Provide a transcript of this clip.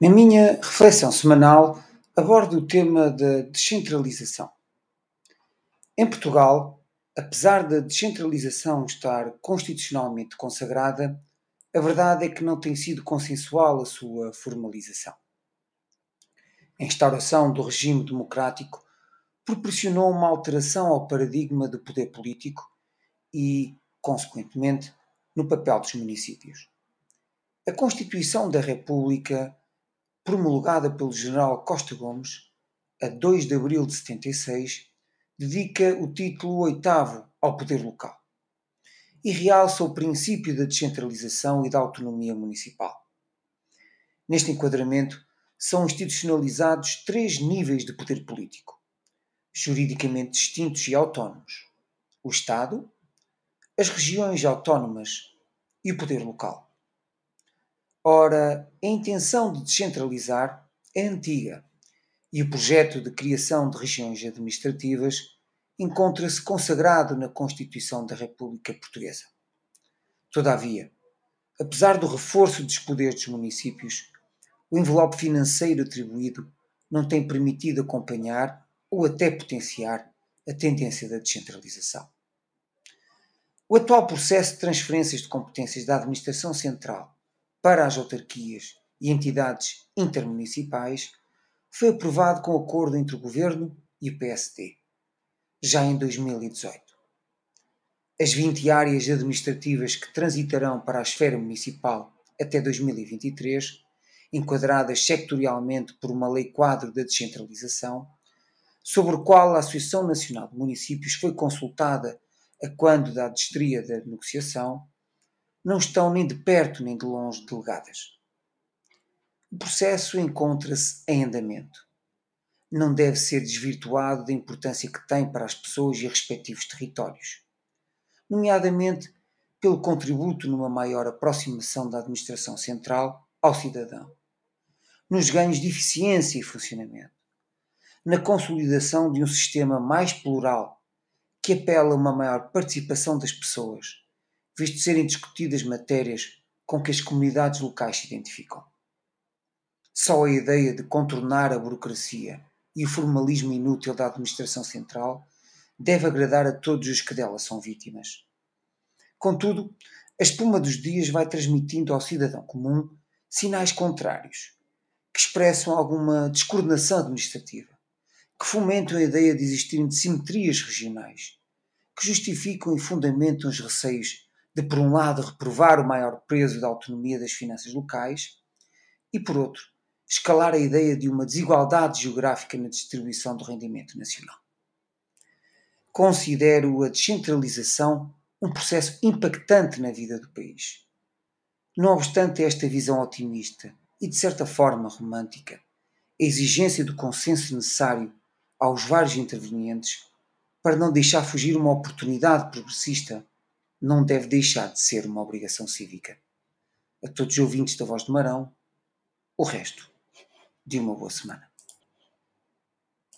Na minha reflexão semanal, abordo o tema da descentralização. Em Portugal, apesar da descentralização estar constitucionalmente consagrada, a verdade é que não tem sido consensual a sua formalização. A instauração do regime democrático proporcionou uma alteração ao paradigma do poder político e, consequentemente, no papel dos municípios. A Constituição da República promulgada pelo general Costa Gomes, a 2 de abril de 76, dedica o título oitavo ao poder local e realça o princípio da descentralização e da autonomia municipal. Neste enquadramento, são institucionalizados três níveis de poder político, juridicamente distintos e autónomos: o Estado, as regiões autónomas e o poder local. Ora, a intenção de descentralizar é antiga e o projeto de criação de regiões administrativas encontra-se consagrado na Constituição da República Portuguesa. Todavia, apesar do reforço dos poderes dos municípios, o envelope financeiro atribuído não tem permitido acompanhar ou até potenciar a tendência da descentralização. O atual processo de transferências de competências da administração central para as autarquias e entidades intermunicipais foi aprovado com acordo entre o Governo e o PSD, já em 2018. As 20 áreas administrativas que transitarão para a esfera municipal até 2023, enquadradas sectorialmente por uma lei quadro da descentralização, sobre o qual a Associação Nacional de Municípios foi consultada a quando da destria da negociação, não estão nem de perto nem de longe delegadas. O processo encontra-se em andamento. Não deve ser desvirtuado da importância que tem para as pessoas e respectivos territórios, nomeadamente pelo contributo numa maior aproximação da administração central ao cidadão, nos ganhos de eficiência e funcionamento, na consolidação de um sistema mais plural que apela a uma maior participação das pessoas visto serem discutidas matérias com que as comunidades locais se identificam. Só a ideia de contornar a burocracia e o formalismo inútil da administração central deve agradar a todos os que dela são vítimas. Contudo, a espuma dos dias vai transmitindo ao cidadão comum sinais contrários, que expressam alguma descoordenação administrativa, que fomentam a ideia de existirem simetrias regionais, que justificam e fundamentam os receios de, por um lado, reprovar o maior peso da autonomia das finanças locais e, por outro, escalar a ideia de uma desigualdade geográfica na distribuição do rendimento nacional. Considero a descentralização um processo impactante na vida do país. Não obstante esta visão otimista e, de certa forma, romântica, a exigência do consenso necessário aos vários intervenientes para não deixar fugir uma oportunidade progressista não deve deixar de ser uma obrigação cívica. A todos os ouvintes da Voz do Marão, o resto de uma boa semana.